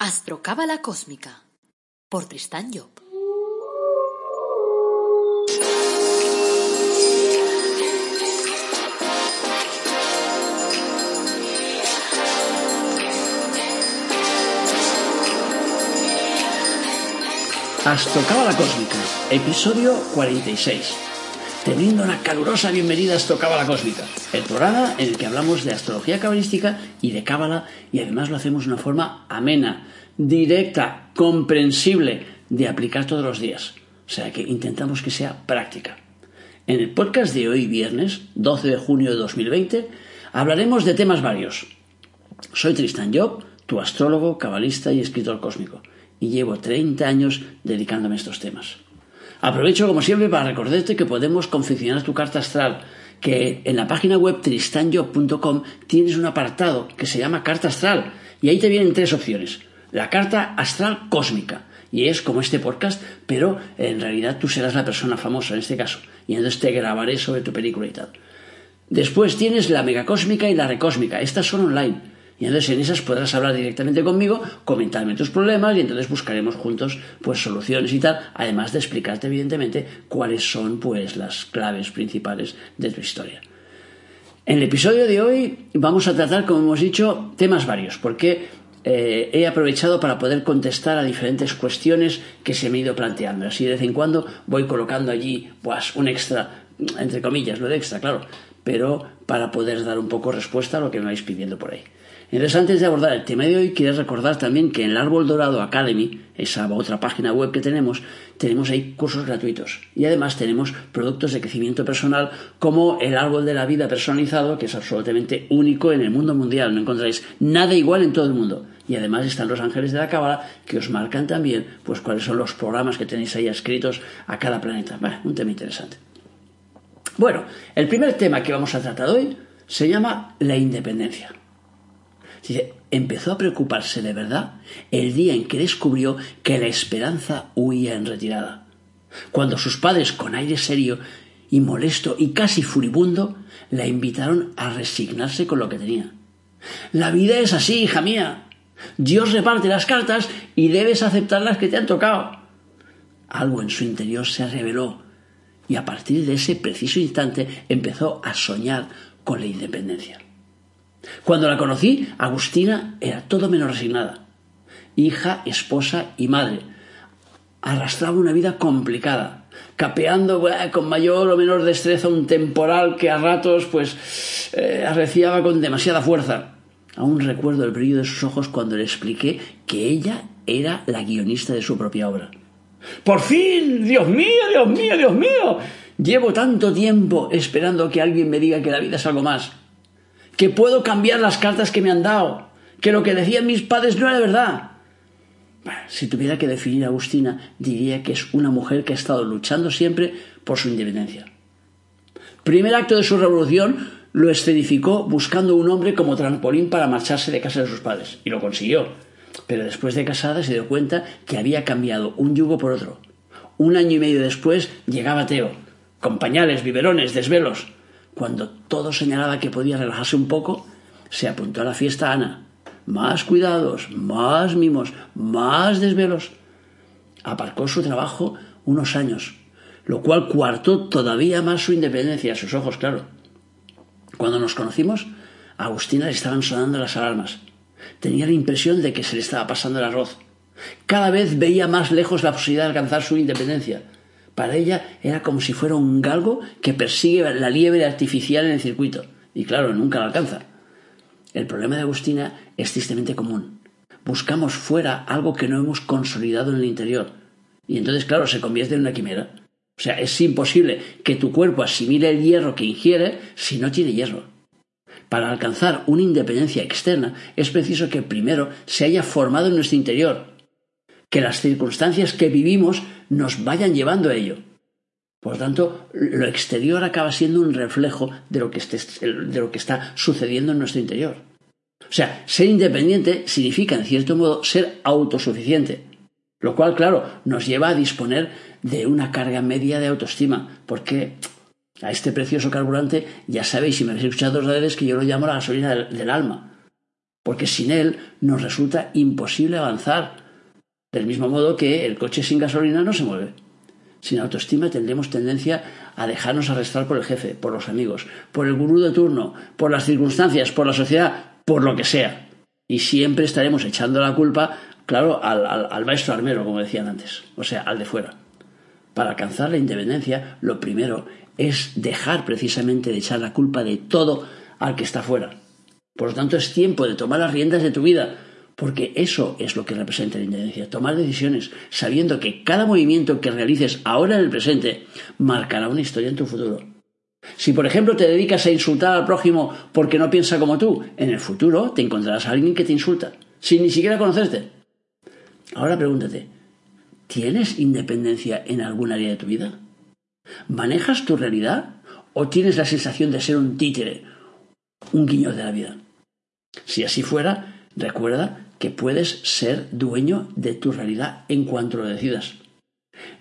Astrocábala Cósmica por Tristán Job. Astrocábala Cósmica, episodio 46. Te brindo una calurosa bienvenida a Astrocábala Cósmica, el programa en el que hablamos de astrología cabalística y de cábala y además lo hacemos de una forma amena, directa, comprensible de aplicar todos los días. O sea que intentamos que sea práctica. En el podcast de hoy, viernes 12 de junio de 2020, hablaremos de temas varios. Soy Tristan Job, tu astrólogo, cabalista y escritor cósmico, y llevo 30 años dedicándome a estos temas. Aprovecho como siempre para recordarte que podemos confeccionar tu carta astral, que en la página web tristanjob.com tienes un apartado que se llama carta astral, y ahí te vienen tres opciones la carta astral cósmica. Y es como este podcast, pero en realidad tú serás la persona famosa en este caso. Y entonces te grabaré sobre tu película y tal. Después tienes la megacósmica y la recósmica. Estas son online. Y entonces en esas podrás hablar directamente conmigo, comentarme tus problemas y entonces buscaremos juntos pues soluciones y tal, además de explicarte evidentemente cuáles son pues las claves principales de tu historia. En el episodio de hoy vamos a tratar, como hemos dicho, temas varios, porque eh, he aprovechado para poder contestar a diferentes cuestiones que se me han ido planteando. Así de vez en cuando voy colocando allí pues, un extra, entre comillas, lo de extra, claro, pero para poder dar un poco respuesta a lo que me vais pidiendo por ahí. Entonces, antes de abordar el tema de hoy, quiero recordar también que en el Árbol Dorado Academy, esa otra página web que tenemos, tenemos ahí cursos gratuitos. Y además tenemos productos de crecimiento personal como el Árbol de la Vida personalizado, que es absolutamente único en el mundo mundial. No encontráis nada igual en todo el mundo. Y además están los ángeles de la cábala que os marcan también pues cuáles son los programas que tenéis ahí escritos a cada planeta. un tema interesante. Bueno, el primer tema que vamos a tratar hoy se llama la independencia. Dice, empezó a preocuparse de verdad el día en que descubrió que la esperanza huía en retirada. Cuando sus padres, con aire serio y molesto y casi furibundo, la invitaron a resignarse con lo que tenía. La vida es así, hija mía. Dios reparte las cartas y debes aceptar las que te han tocado. Algo en su interior se reveló y a partir de ese preciso instante empezó a soñar con la independencia. Cuando la conocí, Agustina era todo menos resignada. Hija, esposa y madre. Arrastraba una vida complicada, capeando con mayor o menor destreza un temporal que a ratos pues eh, arreciaba con demasiada fuerza. Aún recuerdo el brillo de sus ojos cuando le expliqué que ella era la guionista de su propia obra. Por fin, Dios mío, Dios mío, Dios mío. Llevo tanto tiempo esperando que alguien me diga que la vida es algo más que puedo cambiar las cartas que me han dado, que lo que decían mis padres no era verdad. si tuviera que definir a Agustina, diría que es una mujer que ha estado luchando siempre por su independencia. Primer acto de su revolución lo escenificó buscando un hombre como trampolín para marcharse de casa de sus padres, y lo consiguió. Pero después de casada se dio cuenta que había cambiado un yugo por otro. Un año y medio después llegaba Teo, con pañales, biberones, desvelos. Cuando todo señalaba que podía relajarse un poco, se apuntó a la fiesta Ana. Más cuidados, más mimos, más desvelos. Aparcó su trabajo unos años, lo cual cuartó todavía más su independencia a sus ojos, claro. Cuando nos conocimos, a Agustina le estaban sonando las alarmas. Tenía la impresión de que se le estaba pasando el arroz. Cada vez veía más lejos la posibilidad de alcanzar su independencia. Para ella era como si fuera un galgo que persigue la liebre artificial en el circuito. Y claro, nunca la alcanza. El problema de Agustina es tristemente común. Buscamos fuera algo que no hemos consolidado en el interior. Y entonces, claro, se convierte en una quimera. O sea, es imposible que tu cuerpo asimile el hierro que ingiere si no tiene hierro. Para alcanzar una independencia externa es preciso que primero se haya formado en nuestro interior, que las circunstancias que vivimos nos vayan llevando a ello. Por lo tanto, lo exterior acaba siendo un reflejo de lo que, está sucediendo en nuestro interior. O sea, ser independiente significa, en cierto modo, ser autosuficiente. Lo cual, claro, nos lleva a disponer de una carga media de autoestima, porque a este precioso carburante, ya sabéis, si me habéis escuchado dos veces, que yo lo llamo la gasolina del alma porque sin él nos resulta imposible avanzar. Del mismo modo que el coche sin gasolina no se mueve. Sin autoestima tendremos tendencia a dejarnos arrastrar por el jefe, por los amigos, por el gurú de turno, por las circunstancias, por la sociedad, por lo que sea. Y siempre estaremos echando la culpa, claro, al, al maestro armero, como decían antes, o sea, al de fuera. Para alcanzar la independencia, lo primero es dejar precisamente de echar la culpa de todo al que está fuera. Por lo tanto, es tiempo de tomar las riendas de tu vida, porque eso es lo que representa la independencia, tomar decisiones, sabiendo que cada movimiento que realices ahora en el presente marcará una historia en tu futuro. Si, por ejemplo, te dedicas a insultar al prójimo porque no piensa como tú, en el futuro te encontrarás a alguien que te insulta, sin ni siquiera conocerte. Ahora pregúntate, ¿tienes independencia en algún área de tu vida? ¿Manejas tu realidad o tienes la sensación de ser un títere, un guiño de la vida? Si así fuera, recuerda que puedes ser dueño de tu realidad en cuanto lo decidas.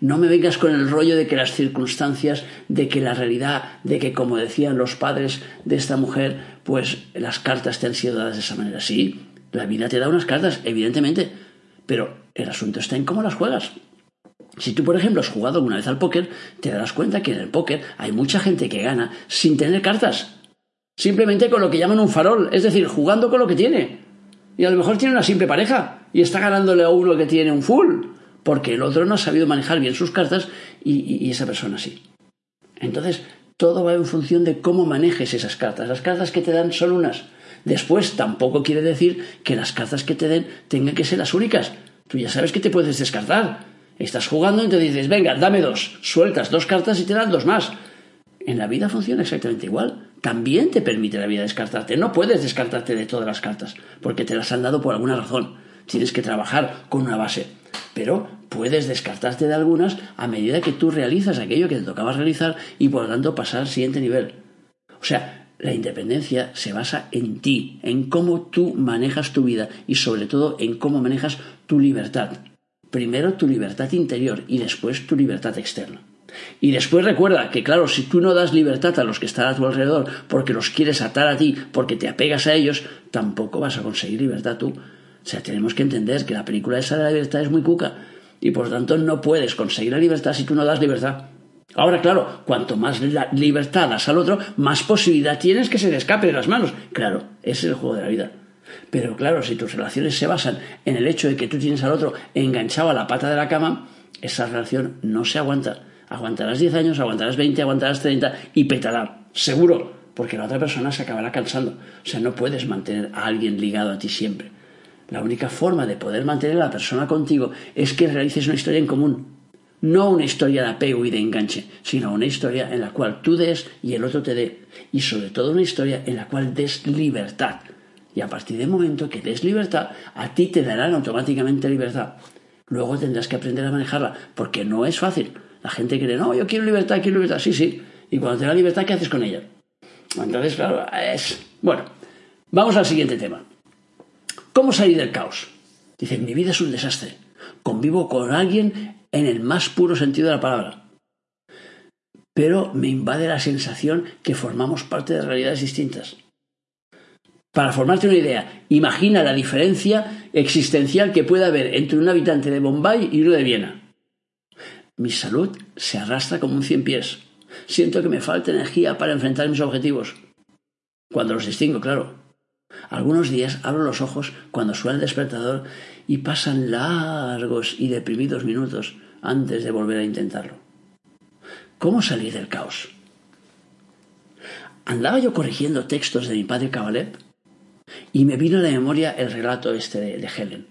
No me vengas con el rollo de que las circunstancias, de que la realidad, de que como decían los padres de esta mujer, pues las cartas te han sido dadas de esa manera. Sí, la vida te da unas cartas, evidentemente, pero el asunto está en cómo las juegas. Si tú, por ejemplo, has jugado alguna vez al póker, te darás cuenta que en el póker hay mucha gente que gana sin tener cartas. Simplemente con lo que llaman un farol, es decir, jugando con lo que tiene. Y a lo mejor tiene una simple pareja y está ganándole a uno que tiene un full, porque el otro no ha sabido manejar bien sus cartas y, esa persona sí. Entonces, todo va en función de cómo manejes esas cartas. Las cartas que te dan son unas. Después, tampoco quiere decir que las cartas que te den tengan que ser las únicas. Tú ya sabes que te puedes descartar. Estás jugando y te dices, venga, dame dos. Sueltas dos cartas y te dan dos más. En la vida funciona exactamente igual. También te permite la vida descartarte. No puedes descartarte de todas las cartas, porque te las han dado por alguna razón. Tienes que trabajar con una base. Pero puedes descartarte de algunas a medida que tú realizas aquello que te tocaba realizar y por lo tanto pasar al siguiente nivel. O sea, la independencia se basa en ti, en cómo tú manejas tu vida y sobre todo en cómo manejas tu libertad. Primero tu libertad interior y después tu libertad externa. Y después recuerda que, claro, si tú no das libertad a los que están a tu alrededor porque los quieres atar a ti, porque te apegas a ellos, tampoco vas a conseguir libertad tú. O sea, tenemos que entender que la película esa de la libertad es muy cuca y por tanto no puedes conseguir la libertad si tú no das libertad. Ahora, claro, cuanto más libertad das al otro, más posibilidad tienes que se le escape de las manos. Claro, ese es el juego de la vida. Pero claro, si tus relaciones se basan en el hecho de que tú tienes al otro enganchado a la pata de la cama, esa relación no se aguanta. Aguantarás 10 años, aguantarás 20, aguantarás 30 y petará, seguro, porque la otra persona se acabará cansando. O sea, no puedes mantener a alguien ligado a ti siempre. La única forma de poder mantener a la persona contigo es que realices una historia en común. No una historia de apego y de enganche, sino una historia en la cual tú des y el otro te dé. Y sobre todo una historia en la cual des libertad. Y a partir del momento que des libertad, a ti te darán automáticamente libertad. Luego tendrás que aprender a manejarla, porque no es fácil. La gente cree, no, yo quiero libertad, quiero libertad. Sí, sí. Y cuando te da libertad, ¿qué haces con ella? Entonces, claro, es... Bueno, vamos al siguiente tema. ¿Cómo salir del caos? Dice, mi vida es un desastre. Convivo con alguien en el más puro sentido de la palabra. Pero me invade la sensación que formamos parte de realidades distintas. Para formarte una idea, imagina la diferencia existencial que puede haber entre un habitante de Bombay y uno de Viena. Mi salud se arrastra como un cien pies. Siento que me falta energía para enfrentar mis objetivos. Cuando los distingo, claro. Algunos días abro los ojos cuando suena el despertador y pasan largos y deprimidos minutos antes de volver a intentarlo. ¿Cómo salir del caos? Andaba yo corrigiendo textos de mi padre Cabalep y me vino a la memoria el relato este de Helen,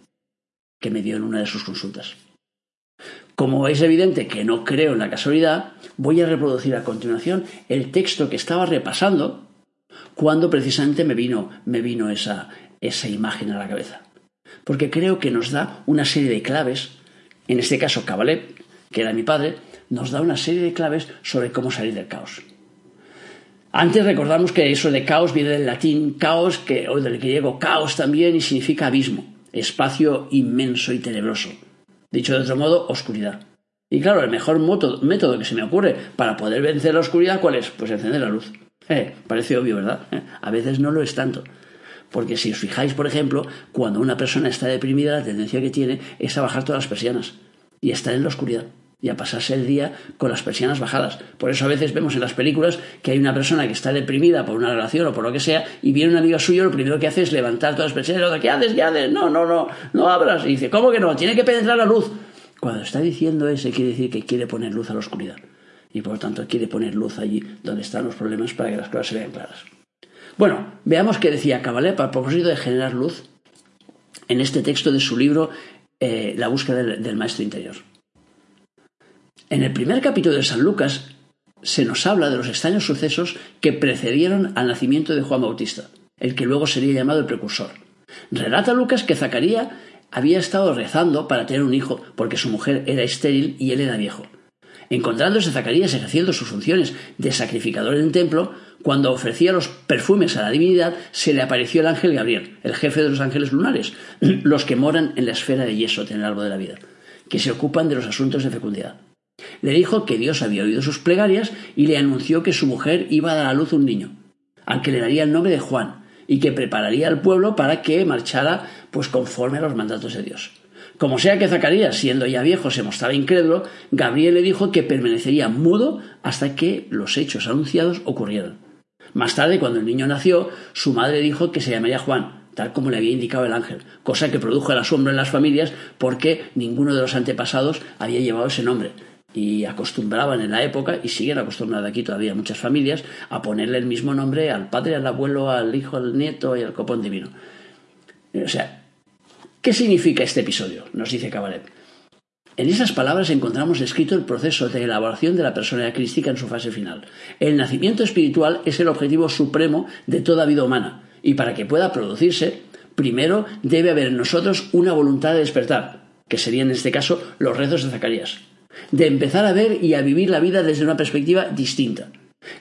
que me dio en una de sus consultas. Como es evidente que no creo en la casualidad, voy a reproducir a continuación el texto que estaba repasando cuando precisamente me vino, me vino esa, esa imagen a la cabeza. Porque creo que nos da una serie de claves, en este caso Cabalet, que era mi padre, nos da una serie de claves sobre cómo salir del caos. Antes recordamos que eso de caos viene del latín caos, que, o del griego caos también, y significa abismo, espacio inmenso y tenebroso. Dicho de otro modo, oscuridad. Y claro, el mejor método que se me ocurre para poder vencer la oscuridad, ¿cuál es? Pues encender la luz. Eh, parece obvio, ¿verdad? Eh, a veces no lo es tanto. Porque si os fijáis, por ejemplo, cuando una persona está deprimida, la tendencia que tiene es a bajar todas las persianas y estar en la oscuridad y a pasarse el día con las persianas bajadas. Por eso a veces vemos en las películas que hay una persona que está deprimida por una relación o por lo que sea y viene un amigo suyo, lo primero que hace es levantar todas las persianas, ¿qué haces? ¿Qué haces? No, no, no, no abras. Y dice, ¿cómo que no? Tiene que penetrar la luz. Cuando está diciendo eso quiere decir que quiere poner luz a la oscuridad y por lo tanto quiere poner luz allí donde están los problemas para que las cosas se vean claras. Bueno, veamos qué decía Cabalet a propósito de generar luz en este texto de su libro eh, La búsqueda del, maestro interior. En el primer capítulo de San Lucas se nos habla de los extraños sucesos que precedieron al nacimiento de Juan Bautista, el que luego sería llamado el precursor. Relata Lucas que Zacarías había estado rezando para tener un hijo porque su mujer era estéril y él era viejo. Encontrándose Zacarías ejerciendo sus funciones de sacrificador en el templo, cuando ofrecía los perfumes a la divinidad, se le apareció el ángel Gabriel, el jefe de los ángeles lunares, los que moran en la esfera de yeso en el árbol de la vida, que se ocupan de los asuntos de fecundidad. Le dijo que Dios había oído sus plegarias y le anunció que su mujer iba a dar a luz un niño, al que le daría el nombre de Juan, y que prepararía al pueblo para que marchara pues conforme a los mandatos de Dios. Como sea que Zacarías, siendo ya viejo, se mostraba incrédulo, Gabriel le dijo que permanecería mudo hasta que los hechos anunciados ocurrieran. Más tarde, cuando el niño nació, su madre dijo que se llamaría Juan, tal como le había indicado el ángel, cosa que produjo el asombro en las familias porque ninguno de los antepasados había llevado ese nombre. Y acostumbraban en la época, y siguen acostumbradas aquí todavía muchas familias, a ponerle el mismo nombre al padre, al abuelo, al hijo, al nieto y al copón divino. O sea, ¿Qué significa este episodio? Nos dice Cabaret. En esas palabras encontramos descrito el proceso de elaboración de la personalidad crística en su fase final. El nacimiento espiritual es el objetivo supremo de toda vida humana, y para que pueda producirse, primero debe haber en nosotros una voluntad de despertar, que serían en este caso los rezos de Zacarías, de empezar a ver y a vivir la vida desde una perspectiva distinta.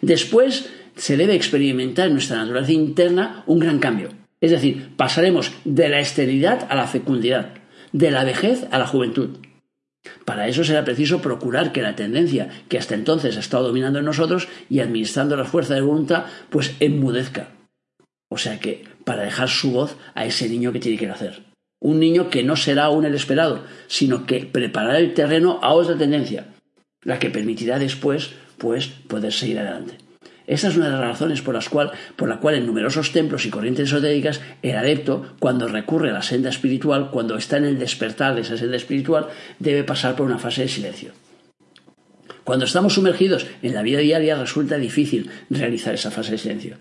Después se debe experimentar en nuestra naturaleza interna un gran cambio, es decir, pasaremos de la esterilidad a la fecundidad, de la vejez a la juventud. Para eso será preciso procurar que la tendencia que hasta entonces ha estado dominando en nosotros y administrando la fuerza de voluntad, pues enmudezca. O sea que, para dejar su voz a ese niño que tiene que nacer. Un niño que no será aún el esperado, sino que preparará el terreno a otra tendencia, la que permitirá después, pues, poder seguir adelante. Esa es una de las razones por, las cual, por la cual en numerosos templos y corrientes esotéricas el adepto, cuando recurre a la senda espiritual, cuando está en el despertar de esa senda espiritual, debe pasar por una fase de silencio. Cuando estamos sumergidos en la vida diaria resulta difícil realizar esa fase de silencio.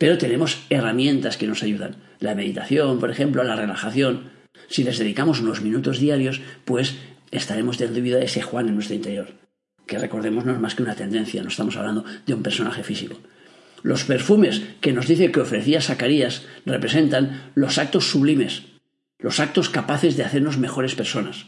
Pero tenemos herramientas que nos ayudan. La meditación, por ejemplo, la relajación. Si les dedicamos unos minutos diarios, pues estaremos dando vida a ese Juan en nuestro interior que recordemos no es más que una tendencia, no estamos hablando de un personaje físico. Los perfumes que nos dice que ofrecía Zacarías representan los actos sublimes, los actos capaces de hacernos mejores personas.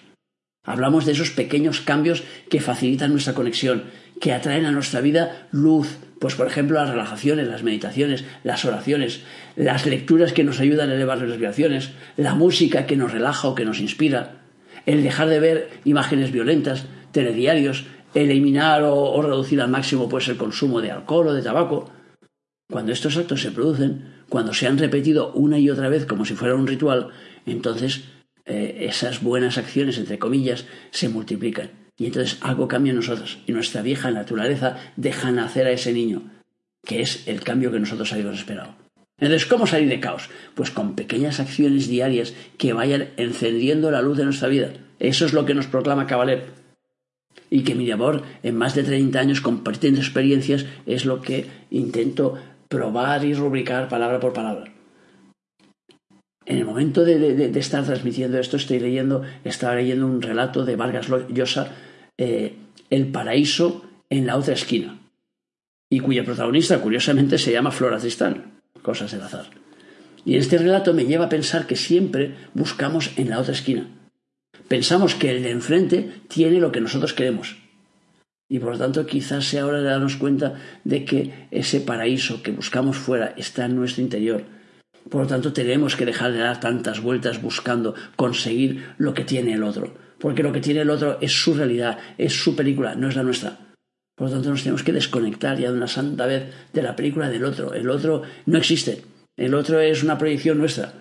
Hablamos de esos pequeños cambios que facilitan nuestra conexión, que atraen a nuestra vida luz, pues por ejemplo las relajaciones, las meditaciones, las oraciones, las lecturas que nos ayudan a elevar las vibraciones, la música que nos relaja o que nos inspira, el dejar de ver imágenes violentas, telediarios, eliminar o, reducir al máximo pues, el consumo de alcohol o de tabaco. Cuando estos actos se producen, cuando se han repetido una y otra vez como si fuera un ritual, entonces eh, esas buenas acciones, entre comillas, se multiplican. Y entonces algo cambia en nosotros. Y nuestra vieja naturaleza deja nacer a ese niño, que es el cambio que nosotros habíamos esperado. Entonces, ¿cómo salir de caos? Pues con pequeñas acciones diarias que vayan encendiendo la luz de nuestra vida. Eso es lo que nos proclama Cabalet y que mi amor en más de 30 años compartiendo experiencias es lo que intento probar y rubricar palabra por palabra. En el momento de, estar transmitiendo esto estoy leyendo, estaba leyendo un relato de Vargas Llosa, eh, El paraíso en la otra esquina, y cuya protagonista curiosamente se llama Flora Tristán, cosas del azar. Y este relato me lleva a pensar que siempre buscamos en la otra esquina, pensamos que el de enfrente tiene lo que nosotros queremos. Y por lo tanto quizás sea hora de darnos cuenta de que ese paraíso que buscamos fuera está en nuestro interior. Por lo tanto tenemos que dejar de dar tantas vueltas buscando conseguir lo que tiene el otro. Porque lo que tiene el otro es su realidad, es su película, no es la nuestra. Por lo tanto nos tenemos que desconectar ya de una santa vez de la película del otro. El otro no existe. el otro es una proyección nuestra.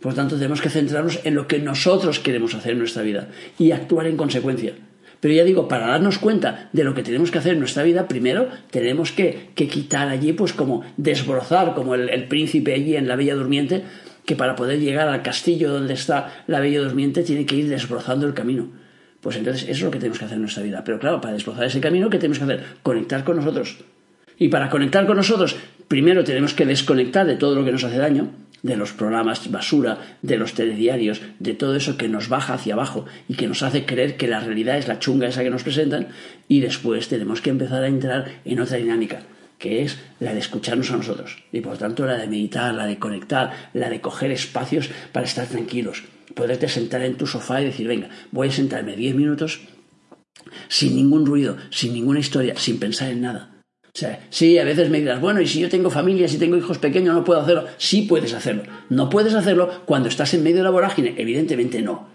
Por lo tanto, tenemos que centrarnos en lo que nosotros queremos hacer en nuestra vida y actuar en consecuencia. Pero ya digo, para darnos cuenta de lo que tenemos que hacer en nuestra vida, primero tenemos que, quitar allí, pues como desbrozar, como el, el, príncipe allí en la Bella Durmiente, que para poder llegar al castillo donde está la Bella Durmiente tiene que ir desbrozando el camino. Pues entonces eso es lo que tenemos que hacer en nuestra vida. Pero claro, para desbrozar ese camino, ¿qué tenemos que hacer? Conectar con nosotros. Y para conectar con nosotros, primero tenemos que desconectar de todo lo que nos hace daño, de los programas basura, de los telediarios, de todo eso que nos baja hacia abajo y que nos hace creer que la realidad es la chunga esa que nos presentan. Y después tenemos que empezar a entrar en otra dinámica que es la de escucharnos a nosotros. Y por tanto la de meditar, la de conectar, la de coger espacios para estar tranquilos, poderte sentar en tu sofá y decir, venga, voy a sentarme diez minutos sin ningún ruido, sin ninguna historia, sin pensar en nada sí, a veces me dirás, bueno, y si yo tengo familia, si tengo hijos pequeños, no puedo hacerlo. Sí puedes hacerlo. No puedes hacerlo cuando estás en medio de la vorágine. Evidentemente no.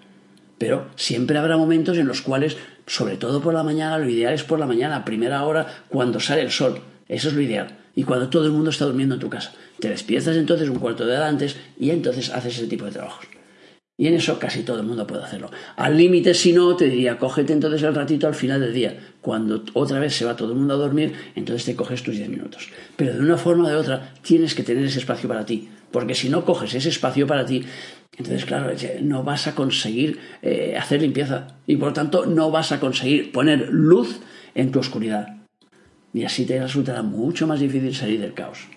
Pero siempre habrá momentos en los cuales, sobre todo por la mañana, lo ideal es por la mañana, a primera hora, cuando sale el sol. Eso es lo ideal. Y cuando todo el mundo está durmiendo en tu casa. Te despiertas entonces un cuarto de hora antes y entonces haces ese tipo de trabajos. Y en eso casi todo el mundo puede hacerlo. Al límite, si no, te diría, cógete entonces el ratito al final del día. Cuando otra vez se va todo el mundo a dormir, entonces te coges tus 10 minutos. Pero de una forma o de otra, tienes que tener ese espacio para ti. Porque si no coges ese espacio para ti, entonces, claro, no vas a conseguir eh, hacer limpieza. Y por tanto, no vas a conseguir poner luz en tu oscuridad. Y así te resultará mucho más difícil salir del caos.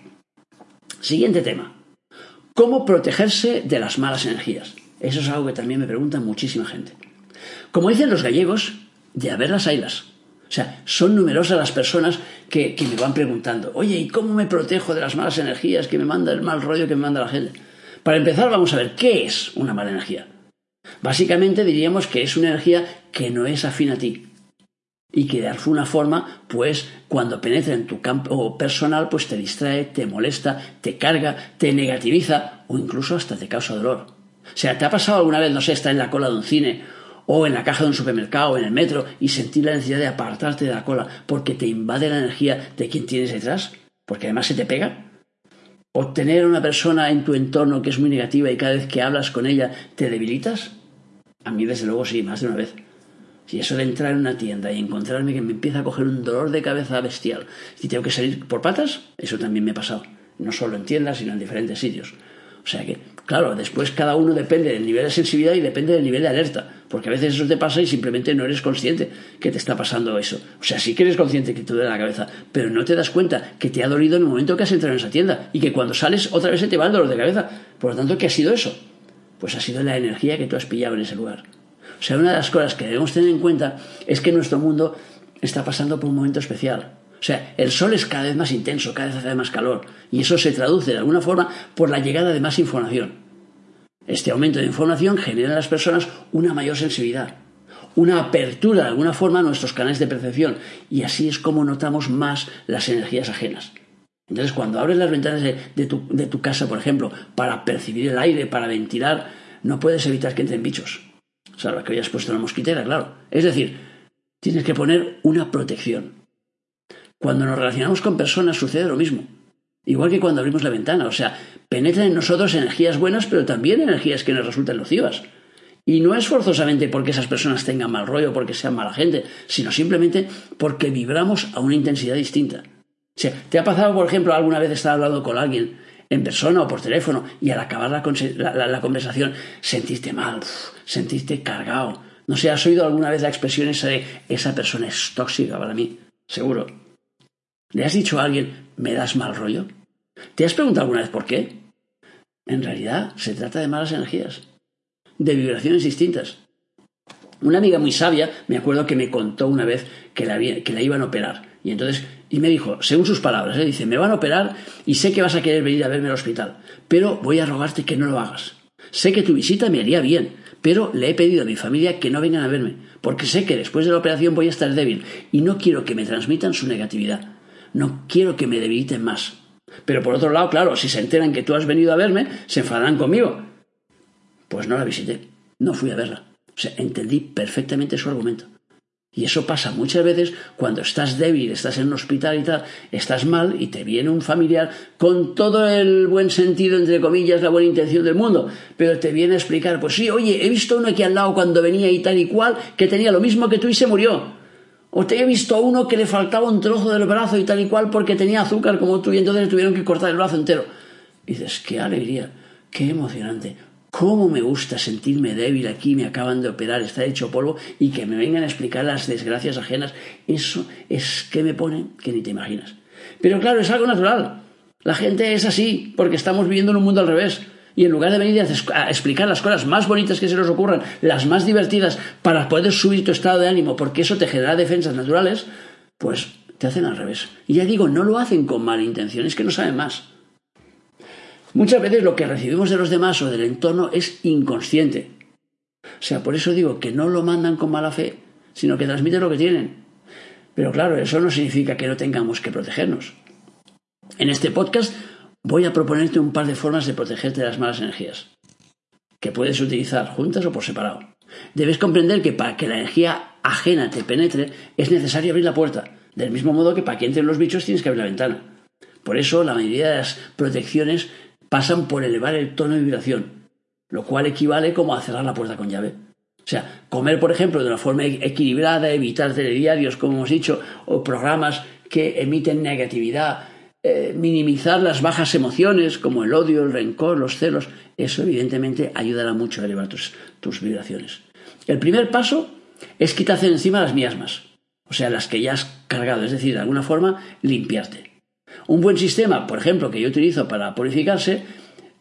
Siguiente tema. ¿Cómo protegerse de las malas energías? Eso es algo que también me pregunta muchísima gente. Como dicen los gallegos, de haber las haylas. O sea, son numerosas las personas que, me van preguntando, oye, ¿y cómo me protejo de las malas energías que me manda el mal rollo que me manda la gente? Para empezar, vamos a ver, ¿qué es una mala energía? Básicamente diríamos que es una energía que no es afín a ti y que de alguna forma, pues cuando penetra en tu campo personal, pues te distrae, te molesta, te carga, te negativiza o incluso hasta te causa dolor. O sea, ¿te ha pasado alguna vez, no sé, estar en la cola de un cine o en la caja de un supermercado o en el metro y sentir la necesidad de apartarte de la cola porque te invade la energía de quien tienes detrás? Porque además se te pega. O tener una persona en tu entorno que es muy negativa y cada vez que hablas con ella te debilitas. A mí desde luego sí, más de una vez. Si eso de entrar en una tienda y encontrarme que me empieza a coger un dolor de cabeza bestial y tengo que salir por patas, eso también me ha pasado. No solo en tiendas, sino en diferentes sitios. O sea que, claro, después cada uno depende del nivel de sensibilidad y depende del nivel de alerta. Porque a veces eso te pasa y simplemente no eres consciente que te está pasando eso. O sea, sí que eres consciente que te duele la cabeza, pero no te das cuenta que te ha dolido en el momento que has entrado en esa tienda y que cuando sales otra vez se te va el dolor de cabeza. Por lo tanto, ¿qué ha sido eso? Pues ha sido la energía que tú has pillado en ese lugar. O sea, una de las cosas que debemos tener en cuenta es que nuestro mundo está pasando por un momento especial. O sea, el sol es cada vez más intenso, cada vez hace más calor, y eso se traduce de alguna forma por la llegada de más información. Este aumento de información genera en las personas una mayor sensibilidad, una apertura de alguna forma a nuestros canales de percepción, y así es como notamos más las energías ajenas. Entonces, cuando abres las ventanas de, tu, casa, por ejemplo, para percibir el aire, para ventilar, no puedes evitar que entren bichos. Salvo que hayas puesto una mosquitera, claro. Es decir, tienes que poner una protección. Cuando nos relacionamos con personas sucede lo mismo. Igual que cuando abrimos la ventana. O sea, penetran en nosotros energías buenas, pero también energías que nos resultan nocivas. Y no es forzosamente porque esas personas tengan mal rollo, porque sean mala gente, sino simplemente porque vibramos a una intensidad distinta. O sea, ¿te ha pasado, por ejemplo, alguna vez estar hablando con alguien en persona o por teléfono y al acabar la, conversación sentiste mal, sentiste cargado? No sé, ¿has oído alguna vez la expresión esa de esa persona es tóxica para mí? Seguro. ¿Le has dicho a alguien, me das mal rollo? ¿Te has preguntado alguna vez por qué? En realidad se trata de malas energías, de vibraciones distintas. Una amiga muy sabia, me acuerdo que me contó una vez que la, iban a operar. Y entonces, y me dijo, según sus palabras, ¿eh? dice, me van a operar y sé que vas a querer venir a verme al hospital, pero voy a rogarte que no lo hagas. Sé que tu visita me haría bien, pero le he pedido a mi familia que no vengan a verme, porque sé que después de la operación voy a estar débil y no quiero que me transmitan su negatividad. No quiero que me debiliten más. Pero por otro lado, claro, si se enteran que tú has venido a verme, se enfadarán conmigo. Pues no la visité, no fui a verla. O sea, entendí perfectamente su argumento. Y eso pasa muchas veces cuando estás débil, estás en un hospital y tal, estás mal y te viene un familiar con todo el buen sentido, entre comillas, la buena intención del mundo, pero te viene a explicar, pues sí, oye, he visto uno aquí al lado cuando venía y tal y cual, que tenía lo mismo que tú y se murió. O te he visto a uno que le faltaba un trozo del brazo y tal y cual porque tenía azúcar como tú y entonces le tuvieron que cortar el brazo entero. Y dices, qué alegría, qué emocionante. ¿Cómo me gusta sentirme débil aquí? Me acaban de operar, está hecho polvo y que me vengan a explicar las desgracias ajenas. Eso es que me pone que ni te imaginas. Pero claro, es algo natural. La gente es así porque estamos viviendo en un mundo al revés. Y en lugar de venir a explicar las cosas más bonitas que se nos ocurran, las más divertidas, para poder subir tu estado de ánimo, porque eso te genera defensas naturales, pues te hacen al revés. Y ya digo, no lo hacen con mala intención, es que no saben más. Muchas veces lo que recibimos de los demás o del entorno es inconsciente. O sea, por eso digo que no lo mandan con mala fe, sino que transmiten lo que tienen. Pero claro, eso no significa que no tengamos que protegernos. En este podcast voy a proponerte un par de formas de protegerte de las malas energías, que puedes utilizar juntas o por separado. Debes comprender que para que la energía ajena te penetre es necesario abrir la puerta, del mismo modo que para que entren los bichos tienes que abrir la ventana. Por eso la mayoría de las protecciones pasan por elevar el tono de vibración, lo cual equivale como a cerrar la puerta con llave. O sea, comer, por ejemplo, de una forma equilibrada, evitar telediarios, como hemos dicho, o programas que emiten negatividad, eh, minimizar las bajas emociones, como el odio, el rencor, los celos, eso evidentemente ayudará mucho a elevar tus, vibraciones. El primer paso es quitarse encima las miasmas, o sea, las que ya has cargado, es decir, de alguna forma limpiarte. Un buen sistema, por ejemplo, que yo utilizo para purificarse,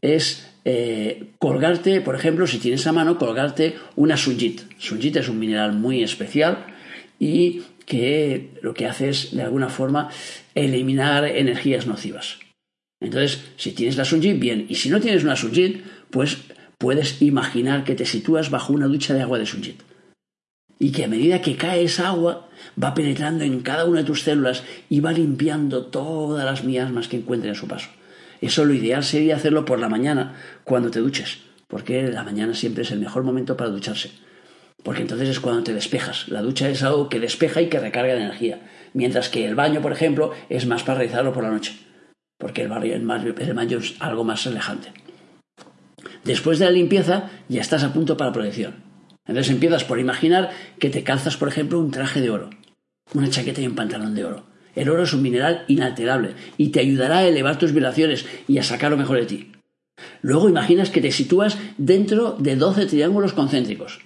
es eh, colgarte, por ejemplo, si tienes a mano, colgarte una sunjit. Sunjit es un mineral muy especial y que lo que hace es, de alguna forma, eliminar energías nocivas. Entonces, si tienes la sunjit, bien. Y si no tienes una sunjit, pues puedes imaginar que te sitúas bajo una ducha de agua de sunjit y que a medida que cae esa agua va penetrando en cada una de tus células y va limpiando todas las miasmas que encuentre a su paso. Eso lo ideal sería hacerlo por la mañana cuando te duches, porque la mañana siempre es el mejor momento para ducharse, porque entonces es cuando te despejas. La ducha es algo que despeja y que recarga de energía, mientras que el baño, por ejemplo, es más para realizarlo por la noche, porque el, baño es algo más relajante. Después de la limpieza ya estás a punto para la protección. Entonces empiezas por imaginar que te calzas, por ejemplo, un traje de oro, una chaqueta y un pantalón de oro. El oro es un mineral inalterable y te ayudará a elevar tus vibraciones y a sacar lo mejor de ti. Luego imaginas que te sitúas dentro de 12 triángulos concéntricos.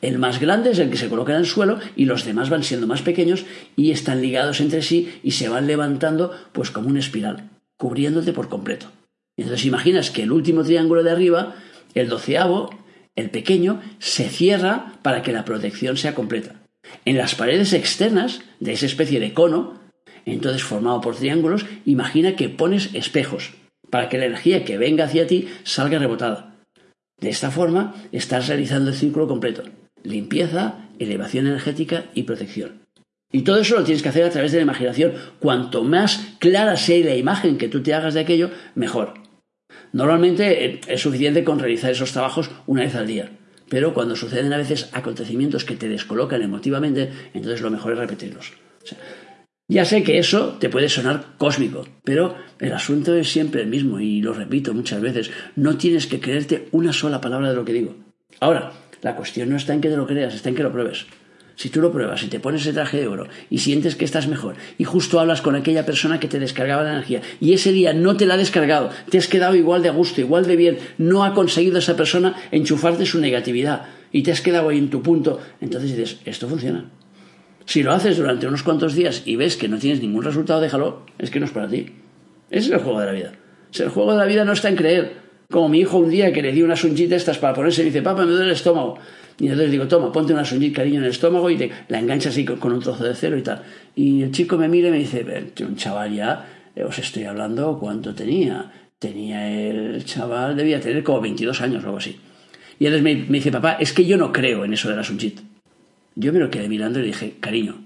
El más grande es el que se coloca en el suelo y los demás van siendo más pequeños y están ligados entre sí y se van levantando pues como una espiral, cubriéndote por completo. Entonces imaginas que el último triángulo de arriba, el doceavo, el pequeño se cierra para que la protección sea completa. En las paredes externas de esa especie de cono, entonces formado por triángulos, imagina que pones espejos para que la energía que venga hacia ti salga rebotada. De esta forma estás realizando el círculo completo. Limpieza, elevación energética y protección. Y todo eso lo tienes que hacer a través de la imaginación. Cuanto más clara sea la imagen que tú te hagas de aquello, mejor. Normalmente eh, es suficiente con realizar esos trabajos una vez al día, pero cuando suceden a veces acontecimientos que te descolocan emotivamente, entonces lo mejor es repetirlos. ya sé que eso te puede sonar cósmico, pero el asunto es siempre el mismo y lo repito muchas veces, no tienes que creerte una sola palabra de lo que digo. Ahora, la cuestión no está en que te lo creas, está en que lo pruebes. Si tú lo pruebas y te pones ese traje de oro y sientes que estás mejor y justo hablas con aquella persona que te descargaba la energía y ese día no te la ha descargado, te has quedado igual de a gusto, igual de bien, no ha conseguido esa persona enchufarte su negatividad y te has quedado ahí en tu punto, entonces dices, esto funciona. Si lo haces durante unos cuantos días y ves que no tienes ningún resultado, déjalo, es que no es para ti. Ese es el juego de la vida. el juego de la vida no está en creer. Como mi hijo un día que le di unas unchitas estas para ponerse y dice, papá, me duele el estómago. Y entonces digo, toma, ponte una sunjit cariño en el estómago y te, la enganchas así con, un trozo de cero y tal. Y el chico me mira y me dice, un chaval ya, eh, os estoy hablando cuánto tenía. Tenía el chaval, debía tener como 22 años o algo así. Y entonces me, me dice, papá, es que yo no creo en eso de la sunjit. Yo me lo quedé mirando y le dije, cariño,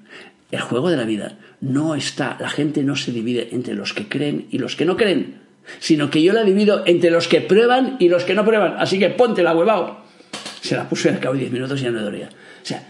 el juego de la vida no está, la gente no se divide entre los que creen y los que no creen, sino que yo la divido entre los que prueban y los que no prueban. Así que ponte la huevao se la puso y al cabo de 10 minutos y ya no dolía. O sea,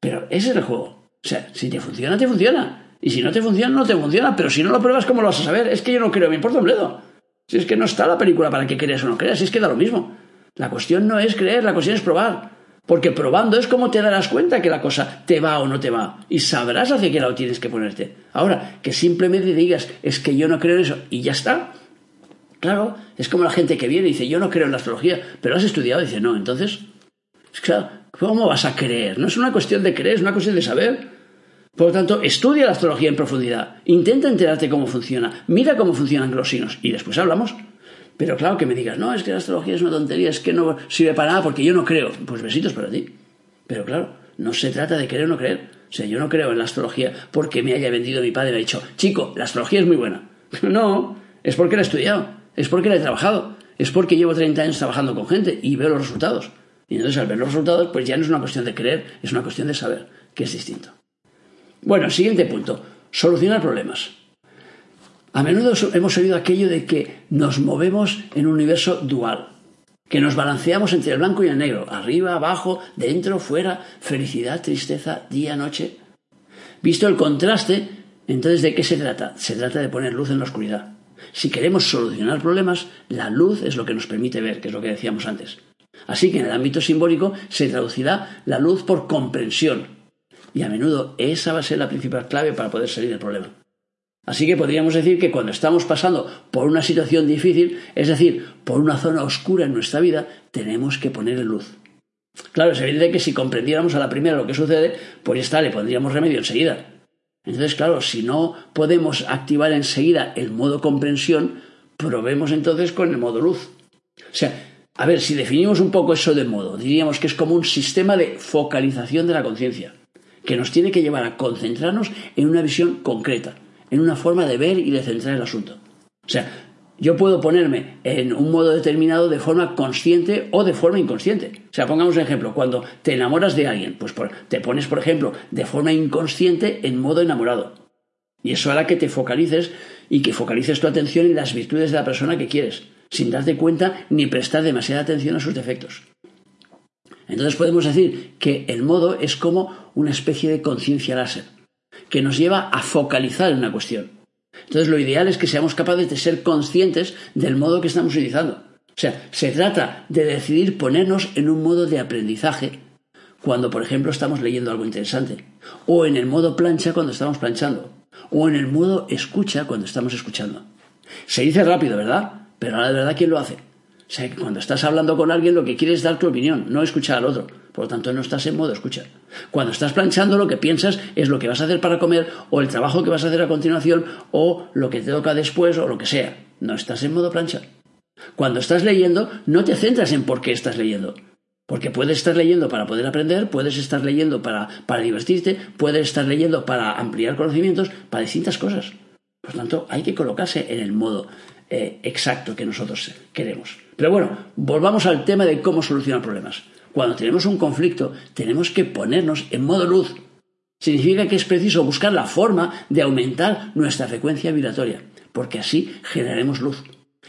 pero ese es el juego. O sea, si te funciona, te funciona. Y si no te funciona, no te funciona. Pero si no lo pruebas, ¿cómo lo vas a saber? Es que yo no creo, me importa un bledo. Si es que no está la película para que creas o no creas, es que da lo mismo. La cuestión no es creer, la cuestión es probar. Porque probando es como te darás cuenta que la cosa te va o no te va. Y sabrás hacia qué lado tienes que ponerte. Ahora, que simplemente digas, es que yo no creo en eso, y ya está. Claro, es como la gente que viene y dice, yo no creo en la astrología, pero has estudiado y dice, no, entonces, claro, ¿cómo vas a creer? No es una cuestión de creer, es una cuestión de saber. Por lo tanto, estudia la astrología en profundidad, intenta enterarte cómo funciona, mira cómo funcionan los signos y después hablamos. Pero claro que me digas, no, es que la astrología es una tontería, es que no sirve para nada porque yo no creo. Pues besitos para ti. Pero claro, no se trata de creer o no creer. O sea, yo no creo en la astrología porque me haya vendido mi padre y me ha dicho, chico, la astrología es muy buena. No, es porque la he estudiado, es porque la he trabajado, es porque llevo 30 años trabajando con gente y veo los resultados. Y entonces al ver los resultados, pues ya no es una cuestión de creer, es una cuestión de saber, que es distinto. Bueno, siguiente punto, solucionar problemas. A menudo hemos oído aquello de que nos movemos en un universo dual, que nos balanceamos entre el blanco y el negro, arriba, abajo, dentro, fuera, felicidad, tristeza, día, noche. Visto el contraste, entonces ¿de qué se trata? Se trata de poner luz en la oscuridad. Si queremos solucionar problemas, la luz es lo que nos permite ver, que es lo que decíamos antes. Así que en el ámbito simbólico se traducirá la luz por comprensión. Y a menudo esa va a ser la principal clave para poder salir del problema. Así que podríamos decir que cuando estamos pasando por una situación difícil, es decir, por una zona oscura en nuestra vida, tenemos que ponerle luz. Claro, es evidente que si comprendiéramos a la primera lo que sucede, pues ya está, le pondríamos remedio enseguida. Entonces, claro, si no podemos activar enseguida el modo comprensión, probemos entonces con el modo luz. O sea, a ver, si definimos un poco eso de modo, diríamos que es como un sistema de focalización de la conciencia, que nos tiene que llevar a concentrarnos en una visión concreta en una forma de ver y de centrar el asunto. O sea, yo puedo ponerme en un modo determinado de forma consciente o de forma inconsciente. O sea, pongamos un ejemplo, cuando te enamoras de alguien, pues te pones, por ejemplo, de forma inconsciente en modo enamorado. Y eso hará que te focalices y que focalices tu atención en las virtudes de la persona que quieres, sin darte cuenta ni prestar demasiada atención a sus defectos. Entonces podemos decir que el modo es como una especie de conciencia láser que nos lleva a focalizar en una cuestión. Entonces lo ideal es que seamos capaces de ser conscientes del modo que estamos utilizando. O sea, se trata de decidir ponernos en un modo de aprendizaje cuando, por ejemplo, estamos leyendo algo interesante, o en el modo plancha cuando estamos planchando, o en el modo escucha cuando estamos escuchando. Se dice rápido, ¿verdad? Pero ahora de verdad, ¿quién lo hace? O sea, que cuando estás hablando con alguien lo que quieres es dar tu opinión, no escuchar al otro. Por lo tanto, no estás en modo escucha. Cuando estás planchando, lo que piensas es lo que vas a hacer para comer, o el trabajo que vas a hacer a continuación, o lo que te toca después, o lo que sea. No estás en modo plancha. Cuando estás leyendo, no te centras en por qué estás leyendo. Porque puedes estar leyendo para poder aprender, puedes estar leyendo para, para divertirte, puedes estar leyendo para ampliar conocimientos, para distintas cosas. Por lo tanto, hay que colocarse en el modo eh, exacto que nosotros queremos. Pero bueno, volvamos al tema de cómo solucionar problemas. Cuando tenemos un conflicto, tenemos que ponernos en modo luz. Significa que es preciso buscar la forma de aumentar nuestra frecuencia vibratoria, porque así generaremos luz.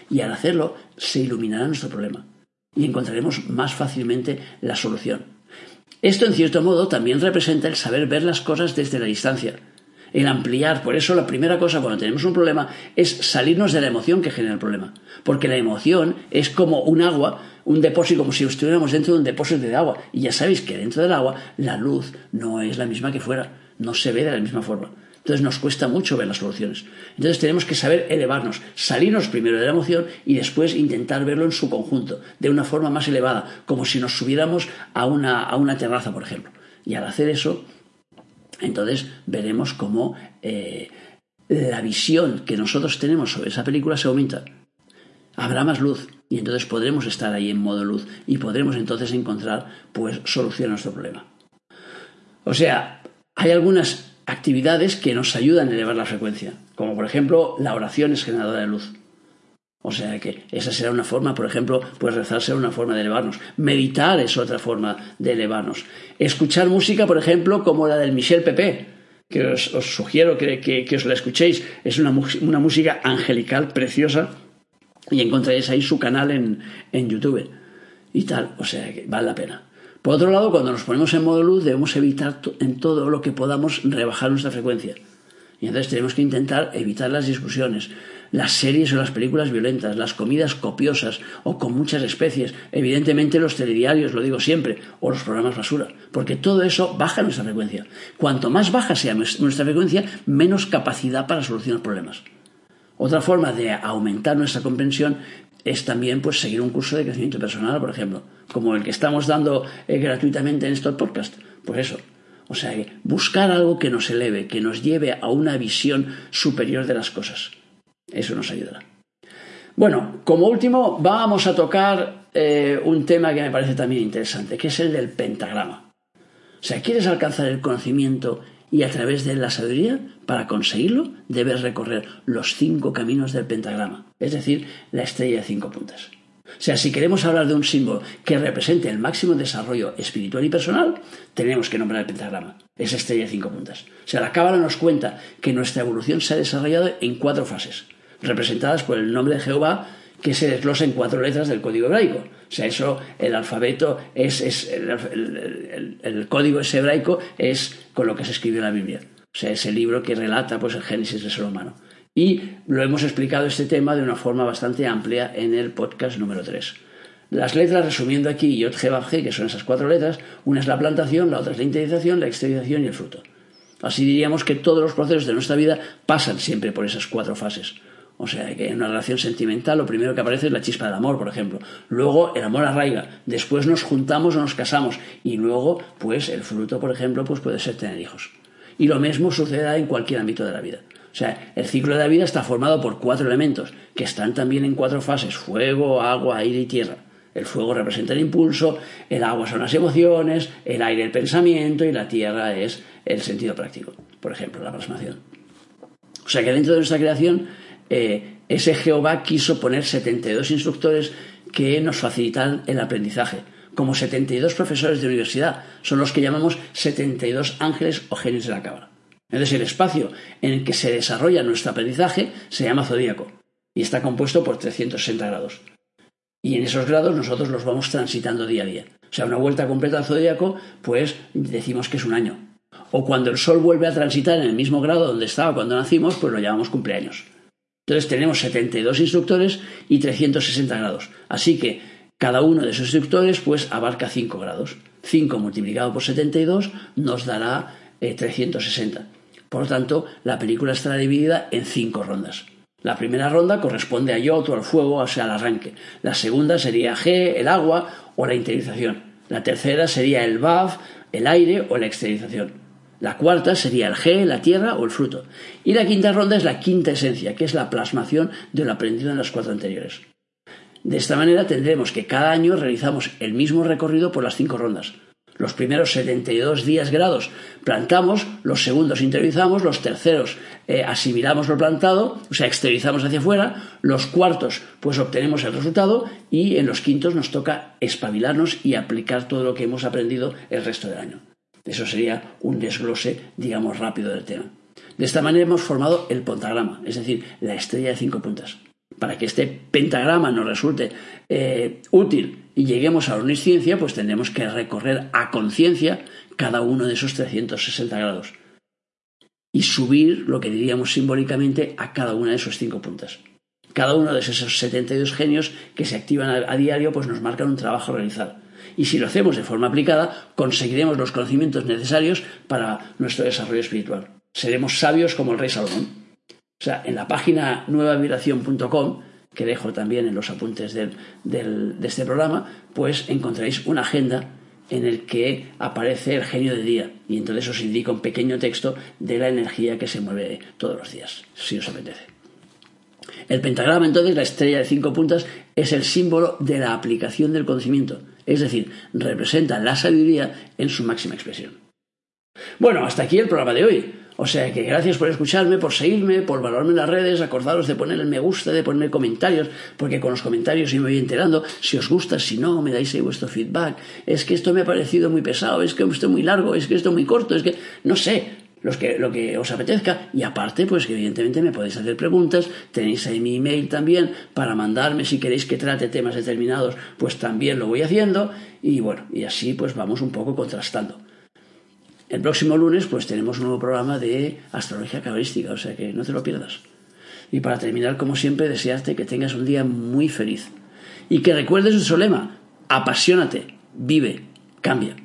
Y al hacerlo, se iluminará nuestro problema y encontraremos más fácilmente la solución. Esto, en cierto modo, también representa el saber ver las cosas desde la distancia, el ampliar. Por eso la primera cosa cuando tenemos un problema es salirnos de la emoción que genera el problema. Porque la emoción es como un agua, un depósito, como si estuviéramos dentro de un depósito de agua. Y ya sabéis que dentro del agua la luz no es la misma que fuera, no se ve de la misma forma. Entonces nos cuesta mucho ver las soluciones. Entonces tenemos que saber elevarnos, salirnos primero de la emoción y después intentar verlo en su conjunto, de una forma más elevada, como si nos subiéramos a una, a una terraza, por ejemplo. Y al hacer eso, entonces veremos cómo eh, la visión que nosotros tenemos sobre esa película se aumenta. Habrá más luz y entonces podremos estar ahí en modo luz y podremos entonces encontrar pues solución a nuestro problema. O sea, hay algunas actividades que nos ayudan a elevar la frecuencia, como por ejemplo la oración es generadora de luz. O sea que esa será una forma, por ejemplo, pues rezar será una forma de elevarnos. Meditar es otra forma de elevarnos. Escuchar música, por ejemplo, como la del Michel Pepe, que os, sugiero que, os la escuchéis. Es una, música angelical, preciosa, y encontraréis ahí su canal en, en YouTube y tal. O sea que vale la pena. Por otro lado, cuando nos ponemos en modo luz, debemos evitar en todo lo que podamos rebajar nuestra frecuencia. Y entonces tenemos que intentar evitar las discusiones, las series o las películas violentas, las comidas copiosas o con muchas especies, evidentemente los telediarios, lo digo siempre, o los programas basura, porque todo eso baja nuestra frecuencia. Cuanto más baja sea nuestra frecuencia, menos capacidad para solucionar problemas. Otra forma de aumentar nuestra comprensión es también pues seguir un curso de crecimiento personal, por ejemplo, como el que estamos dando eh, gratuitamente en estos podcasts. Pues eso. O sea, buscar algo que nos eleve, que nos lleve a una visión superior de las cosas. Eso nos ayudará. Bueno, como último vamos a tocar eh, un tema que me parece también interesante, que es el del pentagrama. O sea, ¿quieres alcanzar el conocimiento y a través de la sabiduría? Para conseguirlo debes recorrer los cinco caminos del pentagrama, es decir, la estrella de cinco puntas. O sea, si queremos hablar de un símbolo que represente el máximo desarrollo espiritual y personal, tenemos que nombrar el pentagrama, esa estrella de cinco puntas. O sea, la Cábala nos cuenta que nuestra evolución se ha desarrollado en cuatro fases representadas por el nombre de Jehová que se desglosa en cuatro letras del código hebraico. O sea, eso, el alfabeto es, el, código ese hebraico es con lo que se escribió en la Biblia. O sea, ese libro que relata pues el Génesis del ser humano. Y lo hemos explicado este tema de una forma bastante amplia en el podcast número 3. Las letras, resumiendo aquí, Yod, que son esas cuatro letras, una es la plantación, la otra es la interiorización, la exteriorización y el fruto. Así diríamos que todos los procesos de nuestra vida pasan siempre por esas cuatro fases. O sea, que en una relación sentimental lo primero que aparece es la chispa del amor, por ejemplo. Luego el amor arraiga. Después nos juntamos o nos casamos. Y luego, pues el fruto, por ejemplo, pues puede ser tener hijos. Y lo mismo sucederá en cualquier ámbito de la vida. O sea, el ciclo de la vida está formado por cuatro elementos, que están también en cuatro fases, fuego, agua, aire y tierra. El fuego representa el impulso, el agua son las emociones, el aire el pensamiento y la tierra es el sentido práctico, por ejemplo, la plasmación. O sea que dentro de nuestra creación eh, ese Jehová quiso poner 72 instructores que nos facilitan el aprendizaje, como 72 profesores de universidad, son los que llamamos 72 ángeles o genios de la cámara. Entonces el espacio en el que se desarrolla nuestro aprendizaje se llama zodíaco y está compuesto por 360 grados. Y en esos grados nosotros los vamos transitando día a día. O sea, una vuelta completa al zodíaco, pues decimos que es un año. O cuando el Sol vuelve a transitar en el mismo grado donde estaba cuando nacimos, pues lo llamamos cumpleaños. Entonces tenemos 72 instructores y 360 grados. Así que cada uno de esos instructores pues abarca 5 grados. 5 multiplicado por 72 nos dará 360. Por lo tanto, la película estará dividida en 5 rondas. La primera ronda corresponde a Yot o al fuego, o sea, al arranque. La segunda sería G, el agua o la interiorización. La tercera sería el Vav, el aire o la exteriorización. La cuarta sería el G, la tierra o el fruto. Y la quinta ronda es la quinta esencia, que es la plasmación de lo aprendido en las cuatro anteriores. De esta manera tendremos que cada año realizamos el mismo recorrido por las cinco rondas. Los primeros 72 días grados plantamos, los segundos interiorizamos, los terceros eh, asimilamos lo plantado, o sea, exteriorizamos hacia afuera, los cuartos pues obtenemos el resultado y en los quintos nos toca espabilarnos y aplicar todo lo que hemos aprendido el resto del año. Eso sería un desglose, digamos, rápido del tema. De esta manera hemos formado el pentagrama, es decir, la estrella de cinco puntas. Para que este pentagrama nos resulte eh, útil y lleguemos a la pues tendremos que recorrer a conciencia cada uno de esos 360 grados y subir lo que diríamos simbólicamente a cada una de esos cinco puntas. Cada uno de esos 72 genios que se activan a, a diario pues nos marcan un trabajo realizado y si lo hacemos de forma aplicada, conseguiremos los conocimientos necesarios para nuestro desarrollo espiritual. Seremos sabios como el rey Salomón. O sea, en la página nuevavibración.com, que dejo también en los apuntes de este programa, pues encontraréis una agenda en el que aparece el genio de día y entonces os indica un pequeño texto de la energía que se mueve todos los días, si os apetece. El pentagrama, entonces, la estrella de cinco puntas, es el símbolo de la aplicación del conocimiento, es decir, representa la sabiduría en su máxima expresión. Bueno, hasta aquí el programa de hoy. O sea que gracias por escucharme, por seguirme, por valorarme en las redes, acordaros de poner el me gusta, de poner comentarios, porque con los comentarios yo me voy enterando si os gusta, si no, me dais ahí vuestro feedback. Es que esto me ha parecido muy pesado, es que esto es muy largo, es que esto es muy corto, es que no sé, que, lo que os apetezca. Y aparte, pues que evidentemente me podéis hacer preguntas. Tenéis ahí mi email también para mandarme si queréis que trate temas determinados, pues también lo voy haciendo. Y bueno, y así pues vamos un poco contrastando. El próximo lunes pues tenemos un nuevo programa de astrología cabalística, o sea que no te lo pierdas. Y para terminar, como siempre, desearte que tengas un día muy feliz. Y que recuerdes nuestro lema, apasionate, vive, cambia.